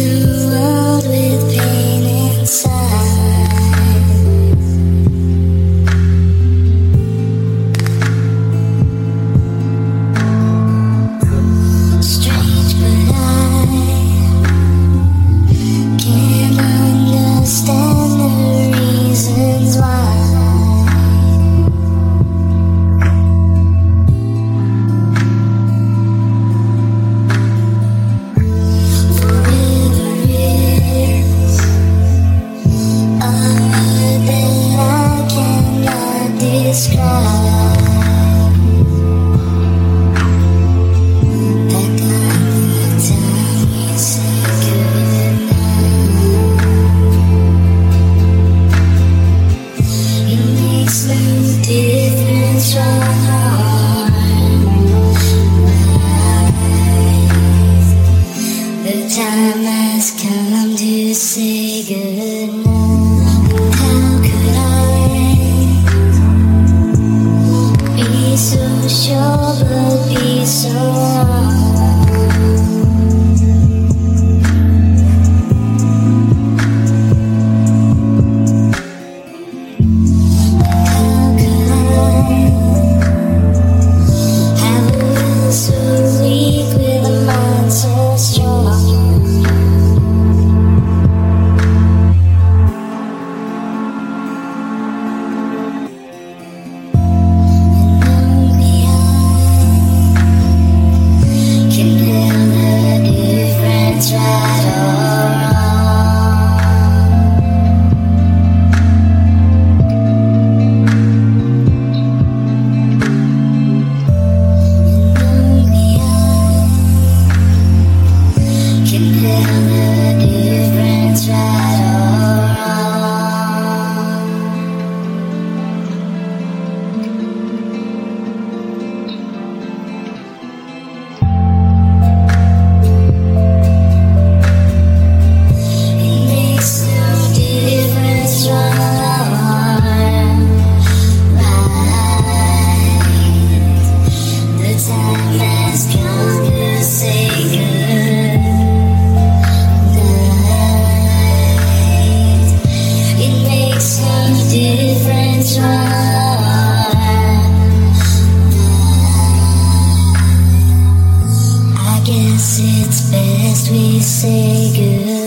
You. sure will be so guess it's best we say goodbye.